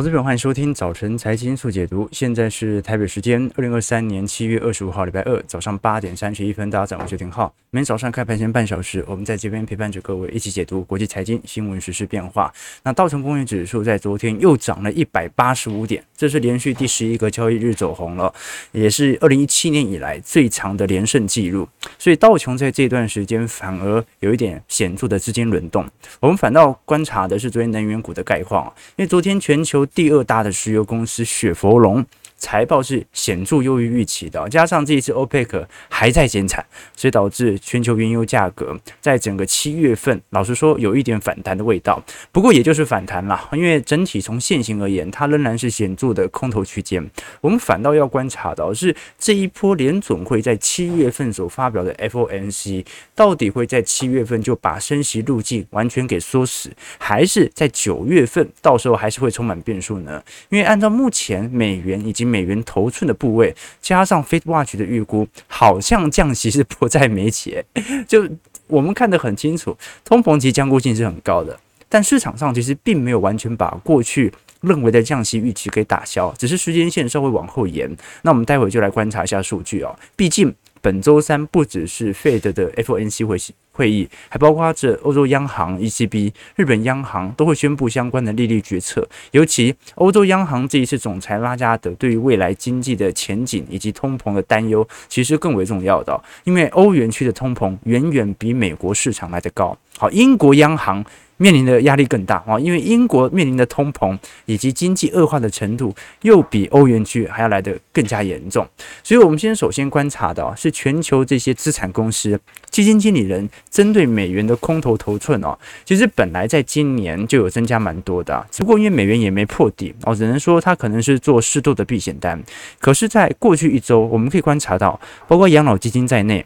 投资朋友，欢迎收听早晨财经速解读。现在是台北时间二零二三年七月二十五号，礼拜二早上八点三十一分。大家早上好，我是廷浩。每天早上开盘前半小时，我们在这边陪伴着各位一起解读国际财经新闻、时事变化。那道琼工业指数在昨天又涨了一百八十五点，这是连续第十一个交易日走红了，也是二零一七年以来最长的连胜记录。所以道琼在这段时间反而有一点显著的资金轮动。我们反倒观察的是昨天能源股的概况，因为昨天全球。第二大的石油公司雪佛龙。财报是显著优于预期的，加上这一次 OPEC 还在减产，所以导致全球原油价格在整个七月份，老实说有一点反弹的味道。不过也就是反弹啦，因为整体从现行而言，它仍然是显著的空头区间。我们反倒要观察到是这一波联总会在七月份所发表的 FOMC，到底会在七月份就把升息路径完全给缩死，还是在九月份到时候还是会充满变数呢？因为按照目前美元以及美元头寸的部位，加上 FedWatch 的预估，好像降息是迫在眉睫。就我们看得很清楚，通膨即将固性是很高的，但市场上其实并没有完全把过去认为的降息预期给打消，只是时间线稍微往后延。那我们待会就来观察一下数据哦，毕竟。本周三不只是 Fed 的 FOMC 会会议，还包括着欧洲央行 ECB、日本央行都会宣布相关的利率决策。尤其欧洲央行这一次总裁拉加德对于未来经济的前景以及通膨的担忧，其实更为重要的，因为欧元区的通膨远远比美国市场来的高。好，英国央行。面临的压力更大啊，因为英国面临的通膨以及经济恶化的程度又比欧元区还要来得更加严重，所以我们先首先观察到是全球这些资产公司基金经理人针对美元的空头头寸哦，其实本来在今年就有增加蛮多的，只不过因为美元也没破底哦，只能说它可能是做适度的避险单。可是，在过去一周，我们可以观察到，包括养老基金在内。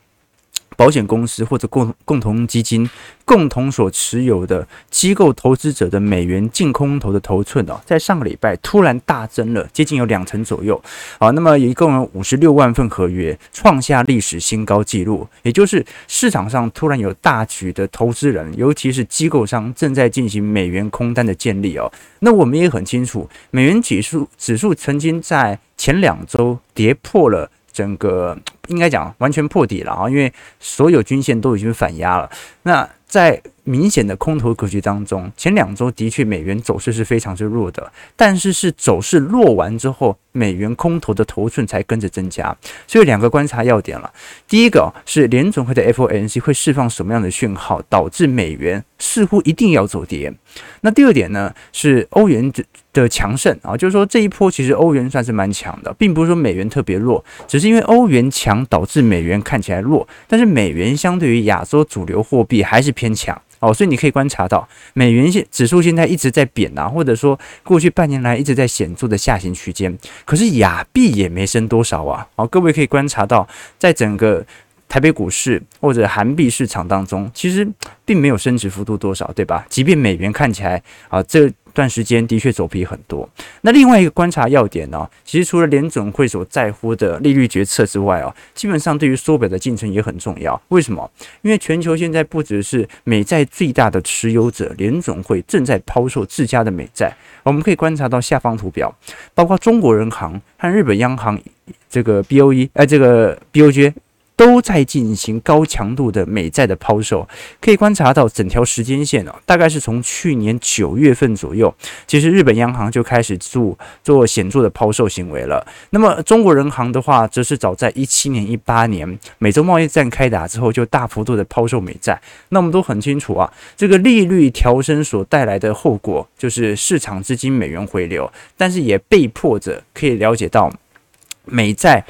保险公司或者共共同基金共同所持有的机构投资者的美元净空头的头寸哦，在上个礼拜突然大增了，接近有两成左右。好，那么一共有五十六万份合约，创下历史新高纪录。也就是市场上突然有大举的投资人，尤其是机构商正在进行美元空单的建立哦。那我们也很清楚，美元指数指数曾经在前两周跌破了。整个 应该讲完全破底了啊，因为所有均线都已经反压了。那在明显的空头格局当中，前两周的确美元走势是非常之弱的，但是是走势弱完之后，美元空头的头寸才跟着增加。所以两个观察要点了，第一个是联准会的 FOMC 会释放什么样的讯号，导致美元似乎一定要走跌。那第二点呢，是欧元的强盛啊，就是说这一波其实欧元算是蛮强的，并不是说美元特别弱，只是因为欧元强导致美元看起来弱，但是美元相对于亚洲主流货币还是偏强。哦，所以你可以观察到，美元现指数现在一直在贬啊，或者说过去半年来一直在显著的下行区间，可是亚币也没升多少啊。好，各位可以观察到，在整个台北股市或者韩币市场当中，其实并没有升值幅度多少，对吧？即便美元看起来啊，这。段时间的确走皮很多。那另外一个观察要点呢，其实除了联准会所在乎的利率决策之外啊，基本上对于缩表的进程也很重要。为什么？因为全球现在不只是美债最大的持有者联准会正在抛售自家的美债，我们可以观察到下方图表，包括中国人行和日本央行这个 BOE，哎，这个 BOJ。都在进行高强度的美债的抛售，可以观察到整条时间线哦，大概是从去年九月份左右，其实日本央行就开始做做显著的抛售行为了。那么中国人行的话，则是早在一七年、一八年美洲贸易战开打之后，就大幅度的抛售美债。那我们都很清楚啊，这个利率调升所带来的后果就是市场资金美元回流，但是也被迫着可以了解到美债。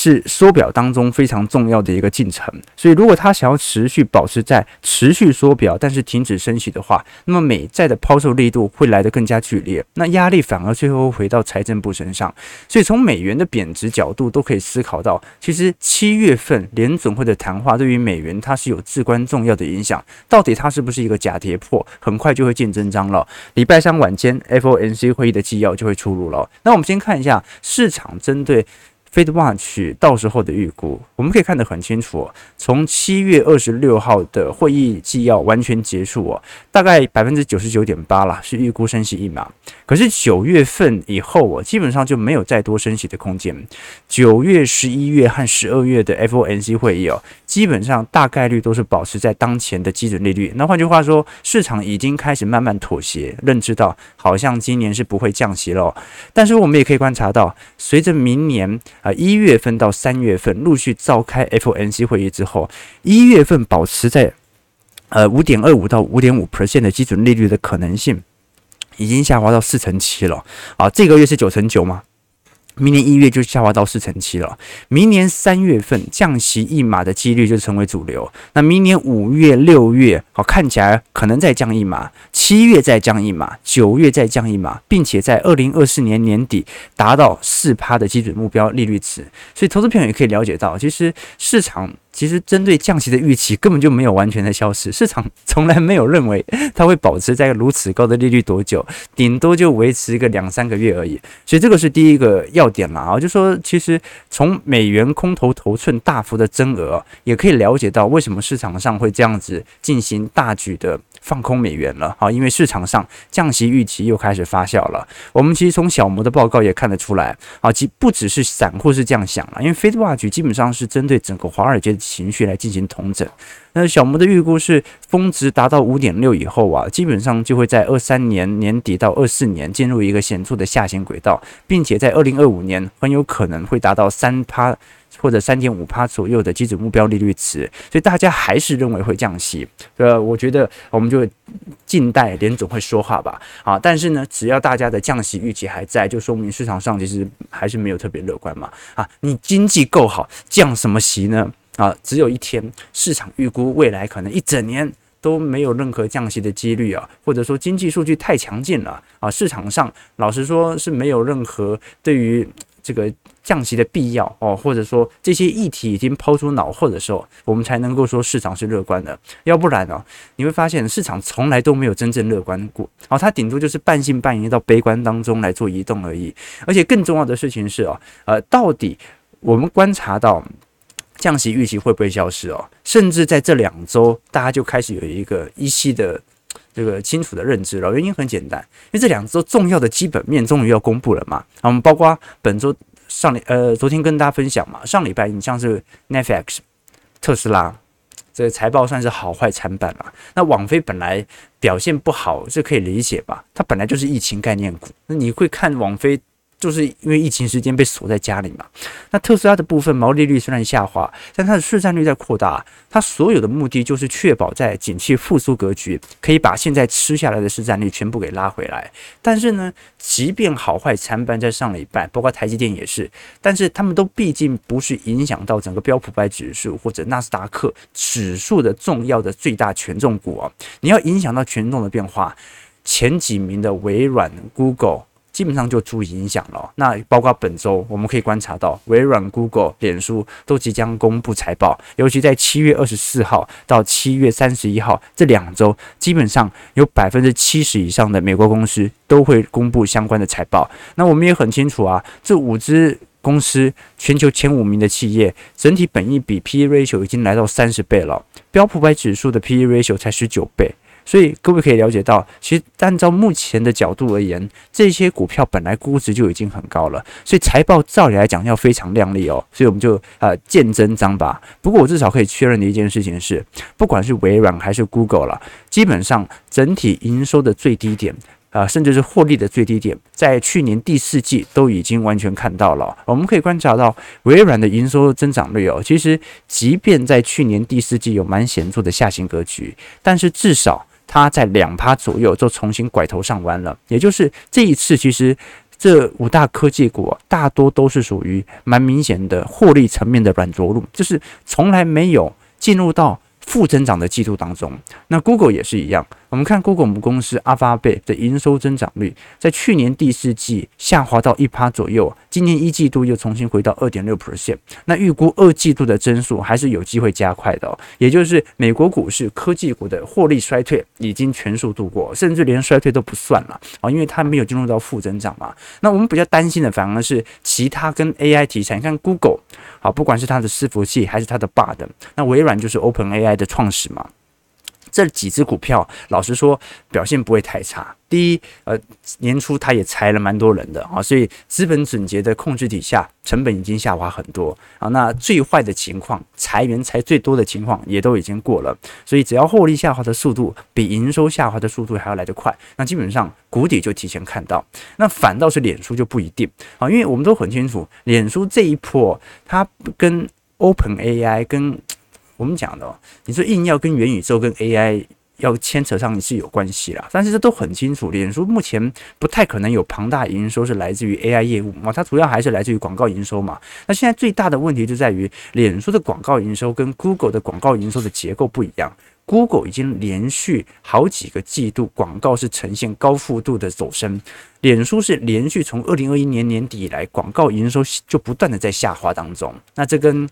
是缩表当中非常重要的一个进程，所以如果他想要持续保持在持续缩表，但是停止升息的话，那么美债的抛售力度会来得更加剧烈，那压力反而最后回到财政部身上。所以从美元的贬值角度都可以思考到，其实七月份联准会的谈话对于美元它是有至关重要的影响。到底它是不是一个假跌破，很快就会见真章了。礼拜三晚间 FOMC 会议的纪要就会出炉了。那我们先看一下市场针对。FedWatch 到时候的预估，我们可以看得很清楚。从七月二十六号的会议纪要完全结束哦，大概百分之九十九点八啦，是预估升息一码。可是九月份以后啊，基本上就没有再多升息的空间。九月、十一月和十二月的 FOMC 会议哦，基本上大概率都是保持在当前的基准利率。那换句话说，市场已经开始慢慢妥协，认知到好像今年是不会降息了。但是我们也可以观察到，随着明年啊一月份到三月份陆续召开 FOMC 会议之后，一月份保持在呃五点二五到五点五 percent 的基准利率的可能性。已经下滑到四成七了啊！这个月是九成九吗？明年一月就下滑到四成七了。明年三月份降息一码的几率就成为主流。那明年五月、六月，好，看起来可能再降一码，七月再降一码，九月再降一码，并且在二零二四年年底达到四趴的基准目标利率值。所以，投资朋友也可以了解到，其实市场。其实针对降息的预期根本就没有完全的消失，市场 从来没有认为它会保持在如此高的利率多久，顶多就维持一个两三个月而已。所以这个是第一个要点了啊，就说其实从美元空头头寸大幅的增额，也可以了解到为什么市场上会这样子进行大举的放空美元了啊，因为市场上降息预期又开始发酵了。我们其实从小摩的报告也看得出来啊，其不只是散户是这样想了，因为 FedWatch 基本上是针对整个华尔街的。情绪来进行统整。那小摩的预估是，峰值达到五点六以后啊，基本上就会在二三年年底到二四年进入一个显著的下行轨道，并且在二零二五年很有可能会达到三趴或者三点五趴左右的基准目标利率值。所以大家还是认为会降息。呃，我觉得我们就静待联总会说话吧。啊，但是呢，只要大家的降息预期还在，就说明市场上其实还是没有特别乐观嘛。啊，你经济够好，降什么息呢？啊，只有一天，市场预估未来可能一整年都没有任何降息的几率啊，或者说经济数据太强劲了啊，市场上老实说是没有任何对于这个降息的必要哦，或者说这些议题已经抛出脑后的时候，我们才能够说市场是乐观的，要不然呢，你会发现市场从来都没有真正乐观过啊，它顶多就是半信半疑到悲观当中来做移动而已，而且更重要的事情是啊，呃，到底我们观察到。降息预期会不会消失哦？甚至在这两周，大家就开始有一个依稀的这个清楚的认知了。原因很简单，因为这两周重要的基本面终于要公布了嘛。我们包括本周上呃昨天跟大家分享嘛，上礼拜你像是 Netflix、特斯拉这个财报算是好坏参半了。那网飞本来表现不好，这可以理解吧？它本来就是疫情概念股，那你会看网飞？就是因为疫情时间被锁在家里嘛，那特斯拉的部分毛利率虽然下滑，但它的市占率在扩大。它所有的目的就是确保在景气复苏格局，可以把现在吃下来的市占率全部给拉回来。但是呢，即便好坏参半，在上礼拜，包括台积电也是，但是他们都毕竟不是影响到整个标普百指数或者纳斯达克指数的重要的最大权重股啊。你要影响到权重的变化，前几名的微软、Google。基本上就足以影响了。那包括本周，我们可以观察到，微软、Google、脸书都即将公布财报，尤其在七月二十四号到七月三十一号这两周，基本上有百分之七十以上的美国公司都会公布相关的财报。那我们也很清楚啊，这五只公司，全球前五名的企业，整体本益比 P/E ratio 已经来到三十倍了，标普百指数的 P/E ratio 才十九倍。所以各位可以了解到，其实按照目前的角度而言，这些股票本来估值就已经很高了，所以财报照理来讲要非常亮丽哦。所以我们就呃见真章吧。不过我至少可以确认的一件事情是，不管是微软还是 Google 了，基本上整体营收的最低点啊、甚至是获利的最低点，在去年第四季都已经完全看到了。我们可以观察到微软的营收增长率哦，其实即便在去年第四季有蛮显著的下行格局，但是至少。它在两趴左右就重新拐头上弯了，也就是这一次，其实这五大科技股大多都是属于蛮明显的获利层面的软着陆，就是从来没有进入到负增长的季度当中。那 Google 也是一样。我们看 Google 母公司阿发贝的营收增长率，在去年第四季下滑到一趴左右，今年一季度又重新回到二点六 percent。那预估二季度的增速还是有机会加快的哦，也就是美国股市科技股的获利衰退已经全数度过，甚至连衰退都不算了啊，因为它没有进入到负增长嘛。那我们比较担心的反而是其他跟 AI 题材，你看 Google 好，不管是它的伺服器还是它的 Bard，那微软就是 OpenAI 的创始嘛。这几只股票，老实说表现不会太差。第一，呃，年初它也裁了蛮多人的啊，所以资本总结的控制底下，成本已经下滑很多啊。那最坏的情况，裁员裁最多的情况也都已经过了，所以只要获利下滑的速度比营收下滑的速度还要来得快，那基本上谷底就提前看到。那反倒是脸书就不一定啊，因为我们都很清楚，脸书这一波它跟 Open AI 跟我们讲的，你说硬要跟元宇宙跟 AI。要牵扯上是有关系啦，但是这都很清楚。脸书目前不太可能有庞大营收是来自于 AI 业务嘛，它主要还是来自于广告营收嘛。那现在最大的问题就在于，脸书的广告营收跟 Google 的广告营收的结构不一样。Google 已经连续好几个季度广告是呈现高幅度的走升，脸书是连续从二零二一年年底以来广告营收就不断的在下滑当中。那这跟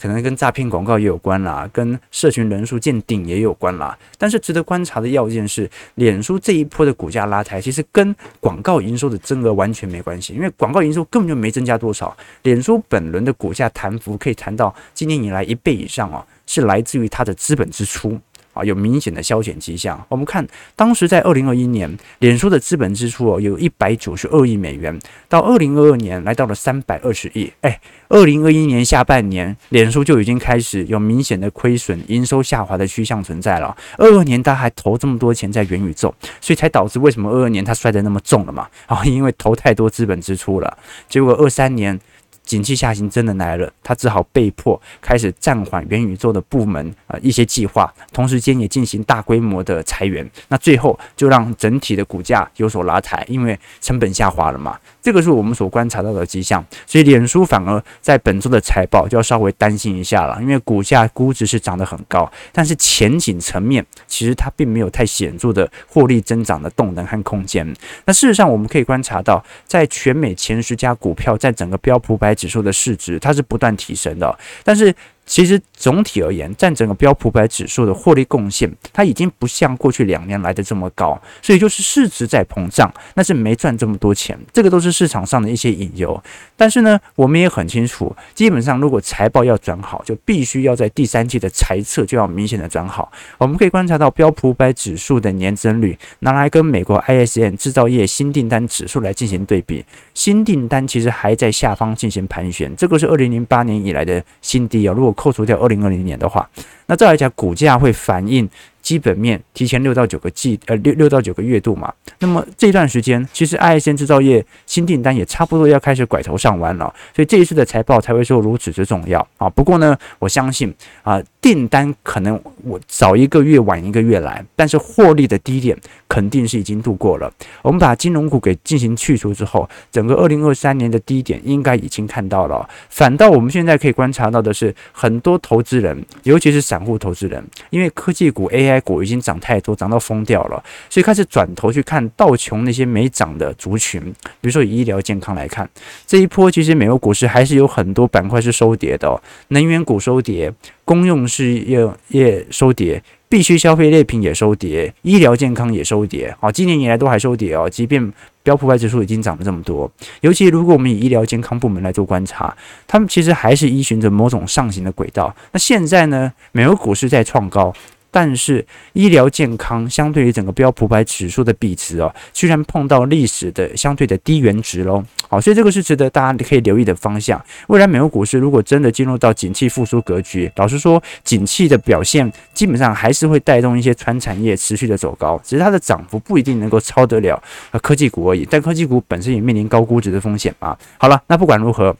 可能跟诈骗广告也有关啦，跟社群人数见顶也有关啦。但是值得观察的要件是，脸书这一波的股价拉抬，其实跟广告营收的增额完全没关系，因为广告营收根本就没增加多少。脸书本轮的股价弹幅可以谈到今年以来一倍以上哦，是来自于它的资本支出。啊，有明显的削减迹象。我们看当时在二零二一年，脸书的资本支出哦，有一百九十二亿美元，到二零二二年来到了三百二十亿。哎，二零二一年下半年，脸书就已经开始有明显的亏损、营收下滑的趋向存在了。二二年他还投这么多钱在元宇宙，所以才导致为什么二二年他摔得那么重了嘛？啊，因为投太多资本支出了，结果二三年。景气下行真的来了，他只好被迫开始暂缓元宇宙的部门啊一些计划，同时间也进行大规模的裁员，那最后就让整体的股价有所拉抬，因为成本下滑了嘛。这个是我们所观察到的迹象，所以脸书反而在本周的财报就要稍微担心一下了，因为股价估值是涨得很高，但是前景层面其实它并没有太显著的获利增长的动能和空间。那事实上我们可以观察到，在全美前十家股票在整个标普百指数的市值，它是不断提升的，但是。其实总体而言，占整个标普百指数的获利贡献，它已经不像过去两年来的这么高，所以就是市值在膨胀，那是没赚这么多钱，这个都是市场上的一些隐忧。但是呢，我们也很清楚，基本上如果财报要转好，就必须要在第三季的财测就要明显的转好。我们可以观察到标普百指数的年增率，拿来跟美国 ISM 制造业新订单指数来进行对比，新订单其实还在下方进行盘旋，这个是二零零八年以来的新低啊。如果扣除掉二零二零年的话，那再来讲，股价会反映基本面提前六到九个季，呃，六六到九个月度嘛。那么这段时间，其实 ISM 制造业新订单也差不多要开始拐头上弯了，所以这一次的财报才会说如此之重要啊。不过呢，我相信啊，订单可能我早一个月晚一个月来，但是获利的低点肯定是已经度过了。我们把金融股给进行去除之后，整个二零二三年的低点应该已经看到了。反倒我们现在可以观察到的是，很多投资人，尤其是散散户投资人，因为科技股 AI。股已经涨太多，涨到疯掉了，所以开始转头去看道琼那些没涨的族群，比如说以医疗健康来看，这一波其实美国股市还是有很多板块是收跌的哦，能源股收跌，公用事业业收跌，必须消费类品也收跌，医疗健康也收跌，好，今年以来都还收跌哦，即便。标普百指数已经涨了这么多，尤其如果我们以医疗健康部门来做观察，他们其实还是依循着某种上行的轨道。那现在呢，美国股市在创高。但是医疗健康相对于整个标普百指数的比值哦，居然碰到历史的相对的低原值喽。好，所以这个是值得大家可以留意的方向。未来美国股市如果真的进入到景气复苏格局，老实说，景气的表现基本上还是会带动一些传产业持续的走高，只是它的涨幅不一定能够超得了科技股而已。但科技股本身也面临高估值的风险啊。好了，那不管如何。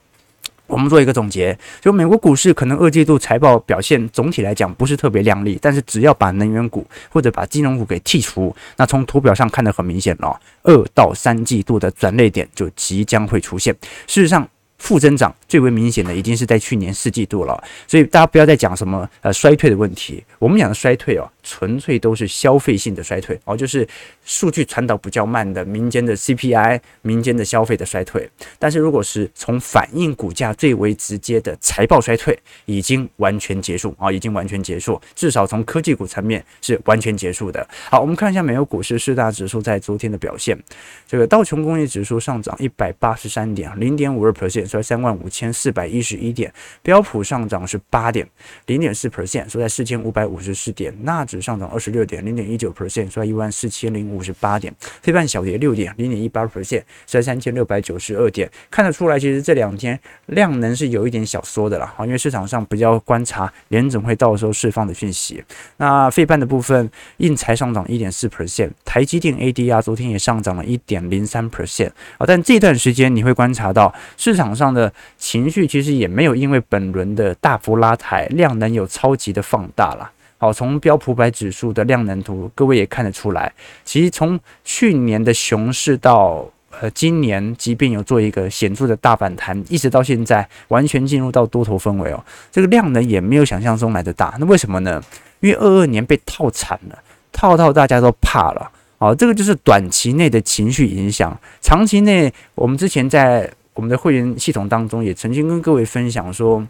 我们做一个总结，就美国股市可能二季度财报表现总体来讲不是特别亮丽，但是只要把能源股或者把金融股给剔除，那从图表上看得很明显了，二到三季度的转捩点就即将会出现。事实上，负增长最为明显的已经是在去年四季度了，所以大家不要再讲什么呃衰退的问题。我们讲的衰退哦，纯粹都是消费性的衰退哦，就是数据传导比较慢的民间的 CPI、民间的消费的衰退。但是如果是从反映股价最为直接的财报衰退，已经完全结束啊，已经完全结束。至少从科技股层面是完全结束的。好，我们看一下美国股市四大指数在昨天的表现。这个道琼工业指数上涨一百八十三点，零点五二 percent。收在三万五千四百一十一点，标普上涨是八点零点四 percent，收在四千五百五十四点，纳指指上涨二十六点零点一九 percent，收在一万四千零五十八点。费半小跌六点零点一八 percent，收在三千六百九十二点。看得出来，其实这两天量能是有一点小缩的了，因为市场上比较观察联总会到时候释放的讯息。那费半的部分，应材上涨一点四 percent，台积电 ADR 昨天也上涨了一点零三 percent 啊。但这段时间你会观察到市场上的情绪其实也没有因为本轮的大幅拉抬，量能有超级的放大了。好，从标普百指数的量能图，各位也看得出来，其实从去年的熊市到呃今年，即便有做一个显著的大反弹，一直到现在完全进入到多头氛围哦，这个量能也没有想象中来的大。那为什么呢？因为二二年被套惨了，套到大家都怕了。好，这个就是短期内的情绪影响，长期内我们之前在我们的会员系统当中也曾经跟各位分享说。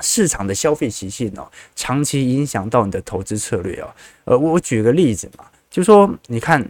市场的消费习性哦，长期影响到你的投资策略哦。呃，我举个例子嘛，就说你看，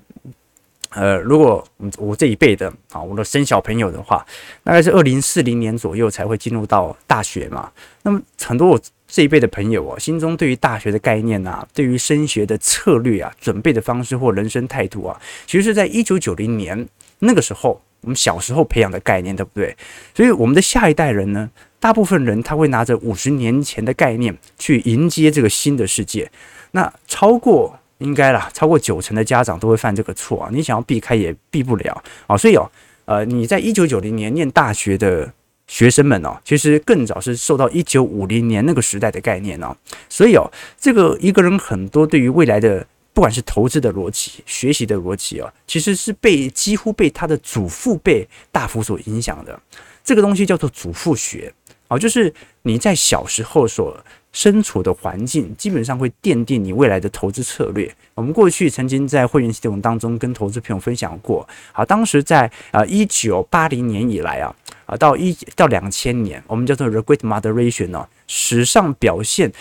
呃，如果我这一辈的啊，我的生小朋友的话，大概是二零四零年左右才会进入到大学嘛。那么很多我这一辈的朋友哦，心中对于大学的概念啊，对于升学的策略啊，准备的方式或人生态度啊，其实是在一九九零年那个时候，我们小时候培养的概念，对不对？所以我们的下一代人呢，大部分人他会拿着五十年前的概念去迎接这个新的世界，那超过应该啦，超过九成的家长都会犯这个错啊！你想要避开也避不了啊！所以哦，呃，你在一九九零年念大学的学生们哦，其实更早是受到一九五零年那个时代的概念哦。所以哦，这个一个人很多对于未来的不管是投资的逻辑、学习的逻辑哦，其实是被几乎被他的祖父辈大幅所影响的。这个东西叫做祖父学。好，就是你在小时候所身处的环境，基本上会奠定你未来的投资策略。我们过去曾经在会员系统当中跟投资朋友分享过。好，当时在啊一九八零年以来啊啊到一到两千年，我们叫做 The Great Moderation 哦，史上表现。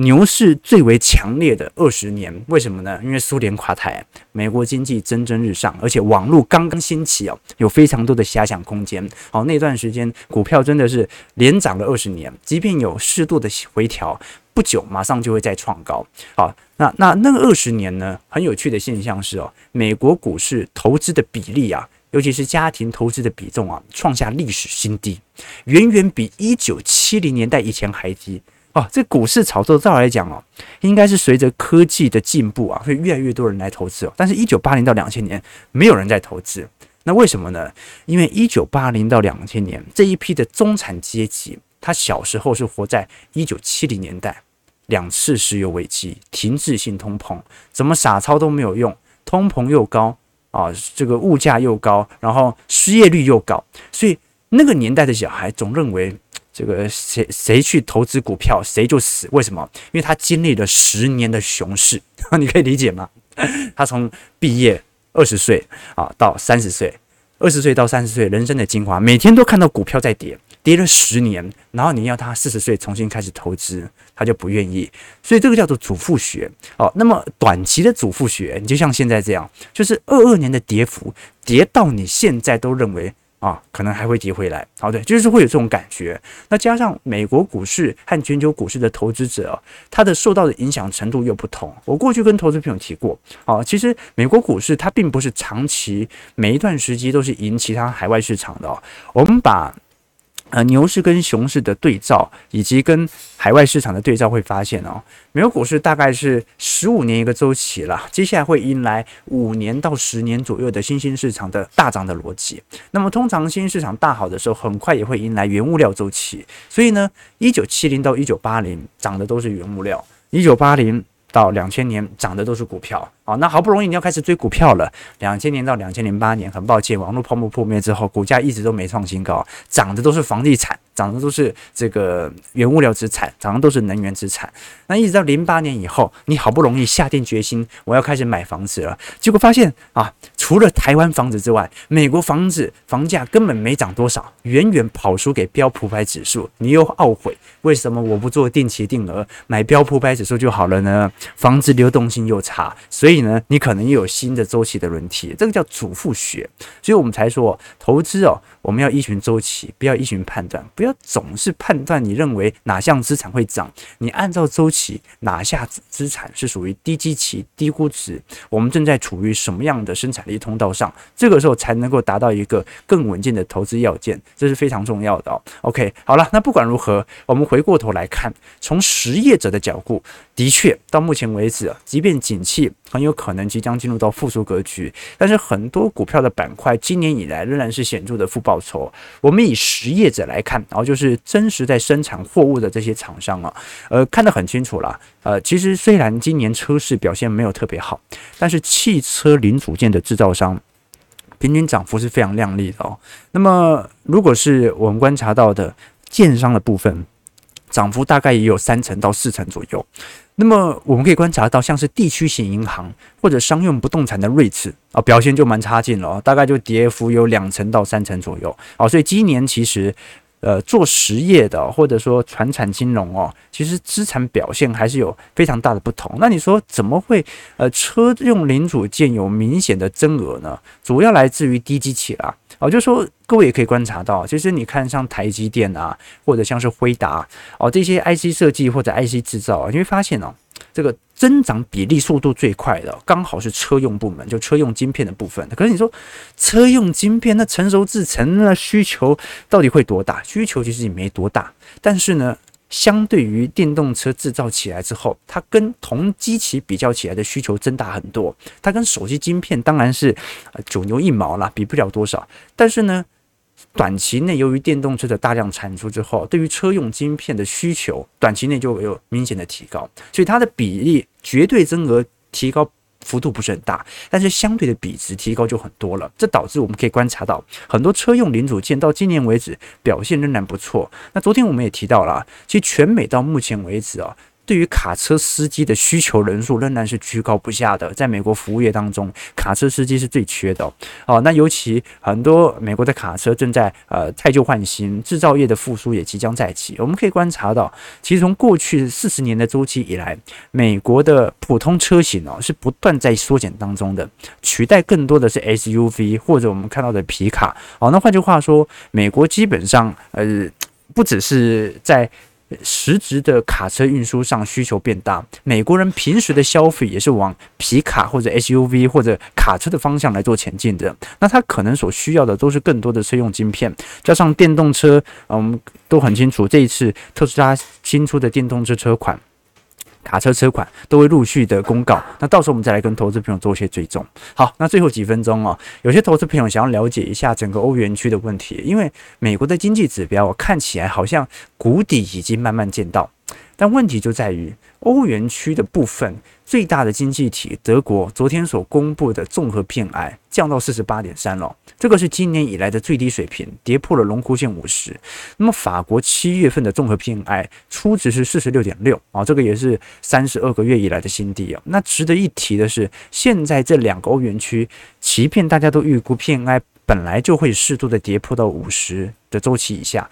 牛市最为强烈的二十年，为什么呢？因为苏联垮台，美国经济蒸蒸日上，而且网络刚刚兴起哦，有非常多的遐想空间。好，那段时间股票真的是连涨了二十年，即便有适度的回调，不久马上就会再创高。好，那那那二十年呢，很有趣的现象是哦，美国股市投资的比例啊，尤其是家庭投资的比重啊，创下历史新低，远远比一九七零年代以前还低。哦，这股市炒作照来讲哦，应该是随着科技的进步啊，会越来越多人来投资哦。但是，一九八零到两千年没有人在投资，那为什么呢？因为一九八零到两千年这一批的中产阶级，他小时候是活在一九七零年代，两次石油危机、停滞性通膨，怎么傻操都没有用，通膨又高啊，这个物价又高，然后失业率又高，所以那个年代的小孩总认为。这个谁谁去投资股票，谁就死。为什么？因为他经历了十年的熊市，你可以理解吗？他从毕业二十岁啊到三十岁，二十岁到三十岁，人生的精华，每天都看到股票在跌，跌了十年，然后你要他四十岁重新开始投资，他就不愿意。所以这个叫做祖父学哦。那么短期的祖父学，你就像现在这样，就是二二年的跌幅，跌到你现在都认为。啊，可能还会跌回来。好，对，就是会有这种感觉。那加上美国股市和全球股市的投资者，他的受到的影响程度又不同。我过去跟投资朋友提过，啊，其实美国股市它并不是长期每一段时期都是赢其他海外市场的。我们把。呃，牛市跟熊市的对照，以及跟海外市场的对照，会发现哦，美国股市大概是十五年一个周期了，接下来会迎来五年到十年左右的新兴市场的大涨的逻辑。那么，通常新兴市场大好的时候，很快也会迎来原物料周期。所以呢，一九七零到一九八零涨的都是原物料，一九八零到两千年涨的都是股票。好，那好不容易你要开始追股票了。两千年到两千零八年，很抱歉，网络泡沫破灭之后，股价一直都没创新高，涨的都是房地产，涨的都是这个原物料资产，涨的都是能源资产。那一直到零八年以后，你好不容易下定决心，我要开始买房子了，结果发现啊，除了台湾房子之外，美国房子房价根本没涨多少，远远跑输给标普百指数。你又懊悔，为什么我不做定期定额买标普百指数就好了呢？房子流动性又差，所以。你可能又有新的周期的轮替，这个叫祖父学。所以我们才说，投资哦，我们要依循周期，不要依循判断，不要总是判断你认为哪项资产会涨，你按照周期，哪项资产是属于低基期、低估值，我们正在处于什么样的生产力通道上，这个时候才能够达到一个更稳健的投资要件，这是非常重要的哦。OK，好了，那不管如何，我们回过头来看，从实业者的角度，的确到目前为止，即便景气很有可能即将进入到复苏格局，但是很多股票的板块今年以来仍然是显著的负报不错。我们以实业者来看，然后就是真实在生产货物的这些厂商啊，呃，看得很清楚了。呃，其实虽然今年车市表现没有特别好，但是汽车零组件的制造商平均涨幅是非常亮丽的哦。那么，如果是我们观察到的建商的部分，涨幅大概也有三成到四成左右。那么我们可以观察到，像是地区型银行或者商用不动产的瑞智啊，表现就蛮差劲了，大概就跌幅有两成到三成左右。啊，所以今年其实。呃，做实业的或者说传产金融哦，其实资产表现还是有非常大的不同。那你说怎么会呃车用零组件有明显的增额呢？主要来自于低基期啦。哦，就说各位也可以观察到，其实你看像台积电啊，或者像是辉达哦这些 IC 设计或者 IC 制造啊，你会发现哦。这个增长比例速度最快的，刚好是车用部门，就车用晶片的部分。可是你说车用晶片，那成熟制程那需求到底会多大？需求其实也没多大。但是呢，相对于电动车制造起来之后，它跟同机器比较起来的需求增大很多。它跟手机晶片当然是九牛一毛啦，比不了多少。但是呢，短期内，由于电动车的大量产出之后，对于车用晶片的需求，短期内就有明显的提高，所以它的比例绝对增额提高幅度不是很大，但是相对的比值提高就很多了。这导致我们可以观察到，很多车用零组件到今年为止表现仍然不错。那昨天我们也提到了，其实全美到目前为止啊。对于卡车司机的需求人数仍然是居高不下的，在美国服务业当中，卡车司机是最缺的哦。那尤其很多美国的卡车正在呃汰旧换新，制造业的复苏也即将再起。我们可以观察到，其实从过去四十年的周期以来，美国的普通车型哦是不断在缩减当中的，取代更多的是 SUV 或者我们看到的皮卡哦。那换句话说，美国基本上呃不只是在实质的卡车运输上需求变大，美国人平时的消费也是往皮卡或者 SUV 或者卡车的方向来做前进的。那他可能所需要的都是更多的车用晶片，加上电动车，我们都很清楚，这一次特斯拉新出的电动车车款。卡车车款都会陆续的公告，那到时候我们再来跟投资朋友做一些追踪。好，那最后几分钟哦，有些投资朋友想要了解一下整个欧元区的问题，因为美国的经济指标看起来好像谷底已经慢慢见到，但问题就在于。欧元区的部分最大的经济体德国昨天所公布的综合 PMI 降到四十八点三了，这个是今年以来的最低水平，跌破了龙枯线五十。那么法国七月份的综合 PMI 初值是四十六点六啊，这个也是三十二个月以来的新低啊。那值得一提的是，现在这两个欧元区，即便大家都预估 PMI 本来就会适度的跌破到五十的周期以下。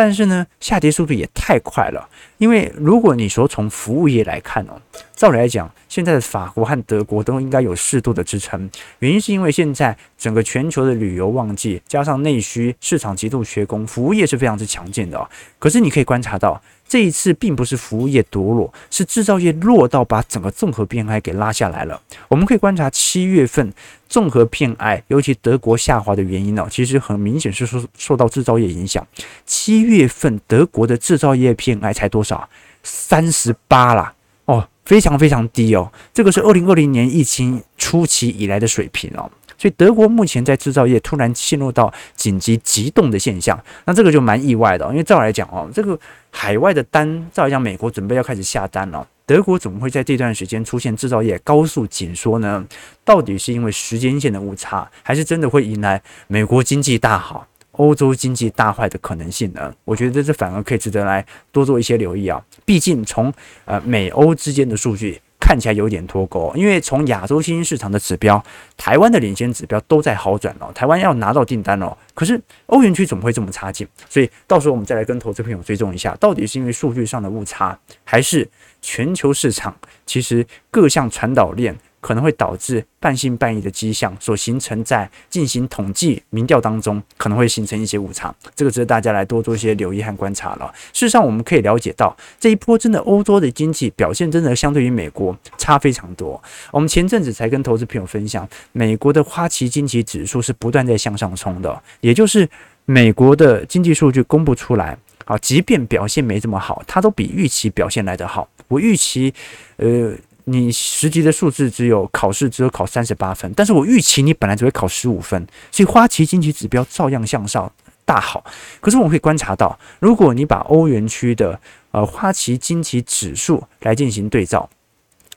但是呢，下跌速度也太快了。因为如果你说从服务业来看哦，照理来讲，现在的法国和德国都应该有适度的支撑。原因是因为现在整个全球的旅游旺季，加上内需市场极度缺工，服务业是非常之强劲的哦。可是你可以观察到。这一次并不是服务业夺落，是制造业弱到把整个综合 PMI 给拉下来了。我们可以观察七月份综合 PMI，尤其德国下滑的原因呢，其实很明显是受受到制造业影响。七月份德国的制造业 PMI 才多少？三十八啦，哦，非常非常低哦。这个是二零二零年疫情初期以来的水平哦。所以德国目前在制造业突然陷入到紧急急冻的现象，那这个就蛮意外的，因为照来讲哦，这个海外的单照来讲，美国准备要开始下单了，德国怎么会在这段时间出现制造业高速紧缩呢？到底是因为时间线的误差，还是真的会迎来美国经济大好、欧洲经济大坏的可能性呢？我觉得这反而可以值得来多做一些留意啊，毕竟从呃美欧之间的数据。看起来有点脱钩，因为从亚洲新兴市场的指标，台湾的领先指标都在好转了，台湾要拿到订单了。可是欧元区怎么会这么差劲？所以到时候我们再来跟投资朋友追踪一下，到底是因为数据上的误差，还是全球市场其实各项传导链可能会导致半信半疑的迹象所形成，在进行统计民调当中，可能会形成一些误差。这个值得大家来多做一些留意和观察了。事实上，我们可以了解到，这一波真的欧洲的经济表现真的相对于美国差非常多。我们前阵子才跟投资朋友分享，美国的花旗经济指数是不断在向上冲的，也就是美国的经济数据公布出来，啊，即便表现没这么好，它都比预期表现来得好。我预期，呃。你实际的数字只有考试只有考三十八分，但是我预期你本来只会考十五分，所以花旗经济指标照样向上大好。可是我们可以观察到，如果你把欧元区的呃花旗经济指数来进行对照，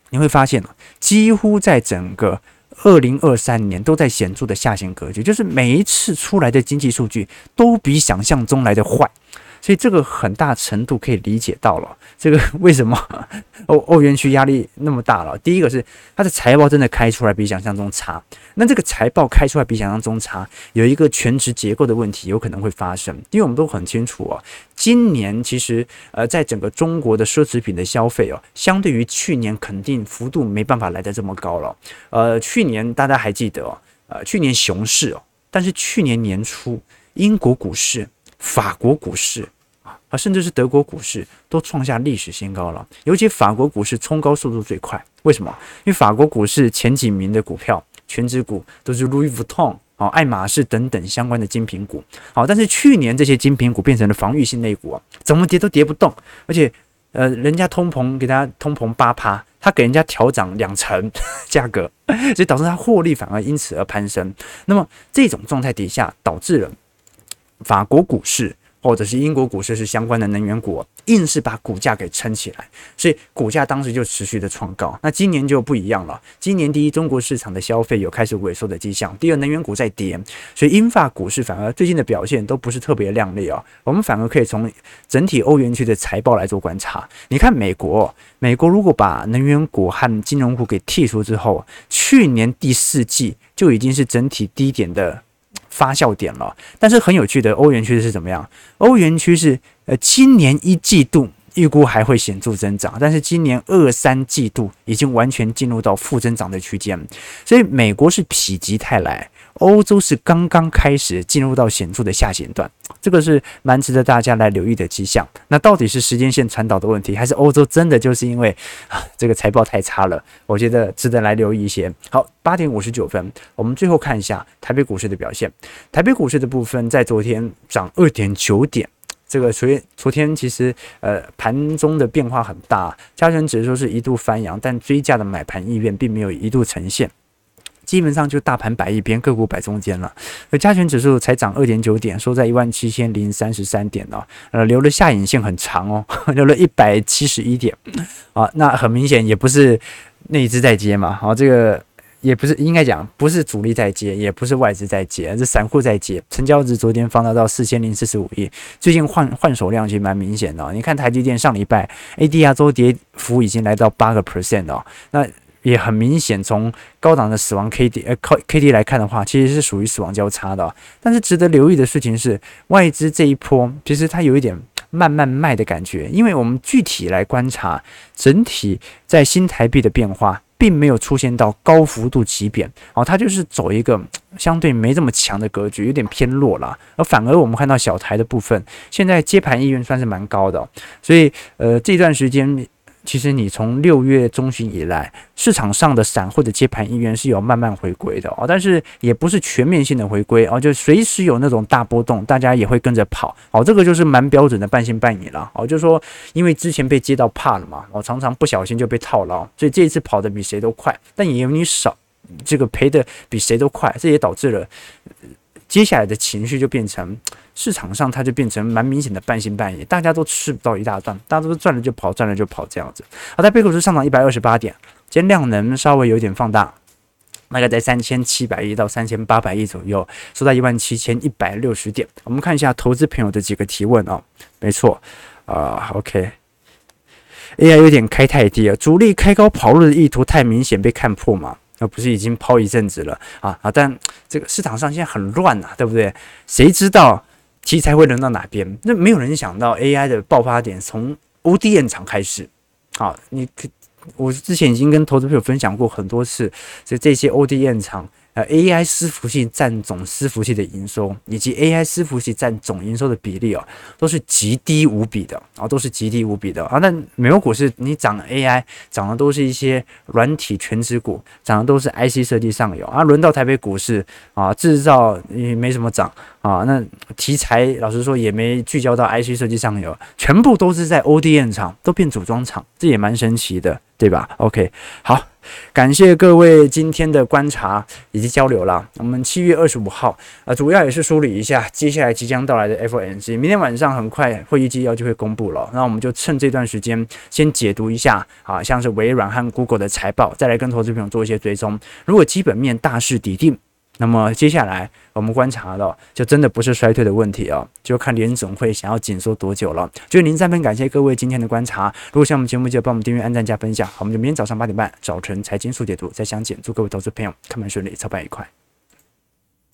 你会发现几乎在整个二零二三年都在显著的下行格局，就是每一次出来的经济数据都比想象中来的坏。所以这个很大程度可以理解到了，这个 为什么 欧欧元区压力那么大了？第一个是它的财报真的开出来比想象中差，那这个财报开出来比想象中差，有一个权值结构的问题有可能会发生，因为我们都很清楚哦，今年其实呃在整个中国的奢侈品的消费哦，相对于去年肯定幅度没办法来得这么高了。呃，去年大家还记得哦，呃，去年熊市哦，但是去年年初英国股市。法国股市啊，甚至是德国股市都创下历史新高了。尤其法国股市冲高速度最快，为什么？因为法国股市前几名的股票，权值股都是 Louis Vuitton 啊、爱马仕等等相关的精品股。好，但是去年这些精品股变成了防御性类股啊，怎么跌都跌不动。而且，呃，人家通膨给他通膨八趴，他给人家调涨两成价格，所以导致他获利反而因此而攀升。那么这种状态底下，导致了。法国股市或者是英国股市是相关的能源股，硬是把股价给撑起来，所以股价当时就持续的创高。那今年就不一样了，今年第一，中国市场的消费有开始萎缩的迹象；第二，能源股在跌，所以英法股市反而最近的表现都不是特别亮丽啊。我们反而可以从整体欧元区的财报来做观察。你看美国，美国如果把能源股和金融股给剔除之后，去年第四季就已经是整体低点的。发酵点了，但是很有趣的，欧元区是怎么样？欧元区是呃，今年一季度预估还会显著增长，但是今年二三季度已经完全进入到负增长的区间，所以美国是否极泰来。欧洲是刚刚开始进入到显著的下行段，这个是蛮值得大家来留意的迹象。那到底是时间线传导的问题，还是欧洲真的就是因为啊这个财报太差了？我觉得值得来留意一些。好，八点五十九分，我们最后看一下台北股市的表现。台北股市的部分在昨天涨二点九点，这个昨天昨天其实呃盘中的变化很大，加权指数是一度翻扬，但追价的买盘意愿并没有一度呈现。基本上就大盘摆一边，个股摆中间了。而加权指数才涨二点九点，收在一万七千零三十三点哦。呃，留了下影线很长哦，留了一百七十一点啊。那很明显也不是内资在接嘛，好，这个也不是应该讲不是主力在接，也不是外资在接，是散户在接。成交值昨天放大到四千零四十五亿，最近换换手量其实蛮明显的。你看台积电上礼拜 ADR 周跌幅已经来到八个 percent 哦，那。也很明显，从高档的死亡 K D 呃 K K D 来看的话，其实是属于死亡交叉的。但是值得留意的事情是，外资这一波其实它有一点慢慢卖的感觉，因为我们具体来观察，整体在新台币的变化，并没有出现到高幅度急贬，哦，它就是走一个相对没这么强的格局，有点偏弱了。而反而我们看到小台的部分，现在接盘意愿算是蛮高的，所以呃这段时间。其实你从六月中旬以来，市场上的散户的接盘意愿是有慢慢回归的哦，但是也不是全面性的回归哦，就随时有那种大波动，大家也会跟着跑。哦，这个就是蛮标准的半信半疑了。哦，就是说因为之前被接到怕了嘛，我常常不小心就被套牢，所以这一次跑得比谁都快，但也有你少，这个赔得比谁都快，这也导致了接下来的情绪就变成。市场上它就变成蛮明显的半信半疑，大家都吃不到一大段，大家都赚了就跑，赚了就跑这样子。好，在台北股市上涨一百二十八点，今天量能稍微有点放大，大概在三千七百亿到三千八百亿左右，收在一万七千一百六十点。我们看一下投资朋友的几个提问哦，没错啊，OK，AI 有点开太低了，主力开高跑路的意图太明显被看破嘛？那不是已经抛一阵子了啊啊！但这个市场上现在很乱呐，对不对？谁知道？题材会轮到哪边？那没有人想到 AI 的爆发点从 ODM 厂开始。好，你可我之前已经跟投资朋友分享过很多次，所以这些 ODM 厂。呃，AI 伺服器占总伺服器的营收，以及 AI 伺服器占总营收的比例哦，都是极低无比的啊，都是极低无比的啊。那美国股市你涨 AI，涨的都是一些软体全职股，涨的都是 IC 设计上游啊。轮到台北股市啊，制造也没什么涨啊。那题材老实说也没聚焦到 IC 设计上游，全部都是在 ODM 厂，都变组装厂，这也蛮神奇的，对吧？OK，好。感谢各位今天的观察以及交流啦。我们七月二十五号啊，主要也是梳理一下接下来即将到来的 FOMC。明天晚上很快会议纪要就会公布了，那我们就趁这段时间先解读一下啊，像是微软和 Google 的财报，再来跟投资朋友做一些追踪。如果基本面大势底定，那么接下来我们观察到，就真的不是衰退的问题哦，就看联总会想要紧缩多久了。就您三分感谢各位今天的观察。如果喜欢我们节目，记得帮我们订阅、按赞、加分享。好，我们就明天早上八点半早晨财经速解读再相见。祝各位投资朋友开盘顺利，操盘愉快。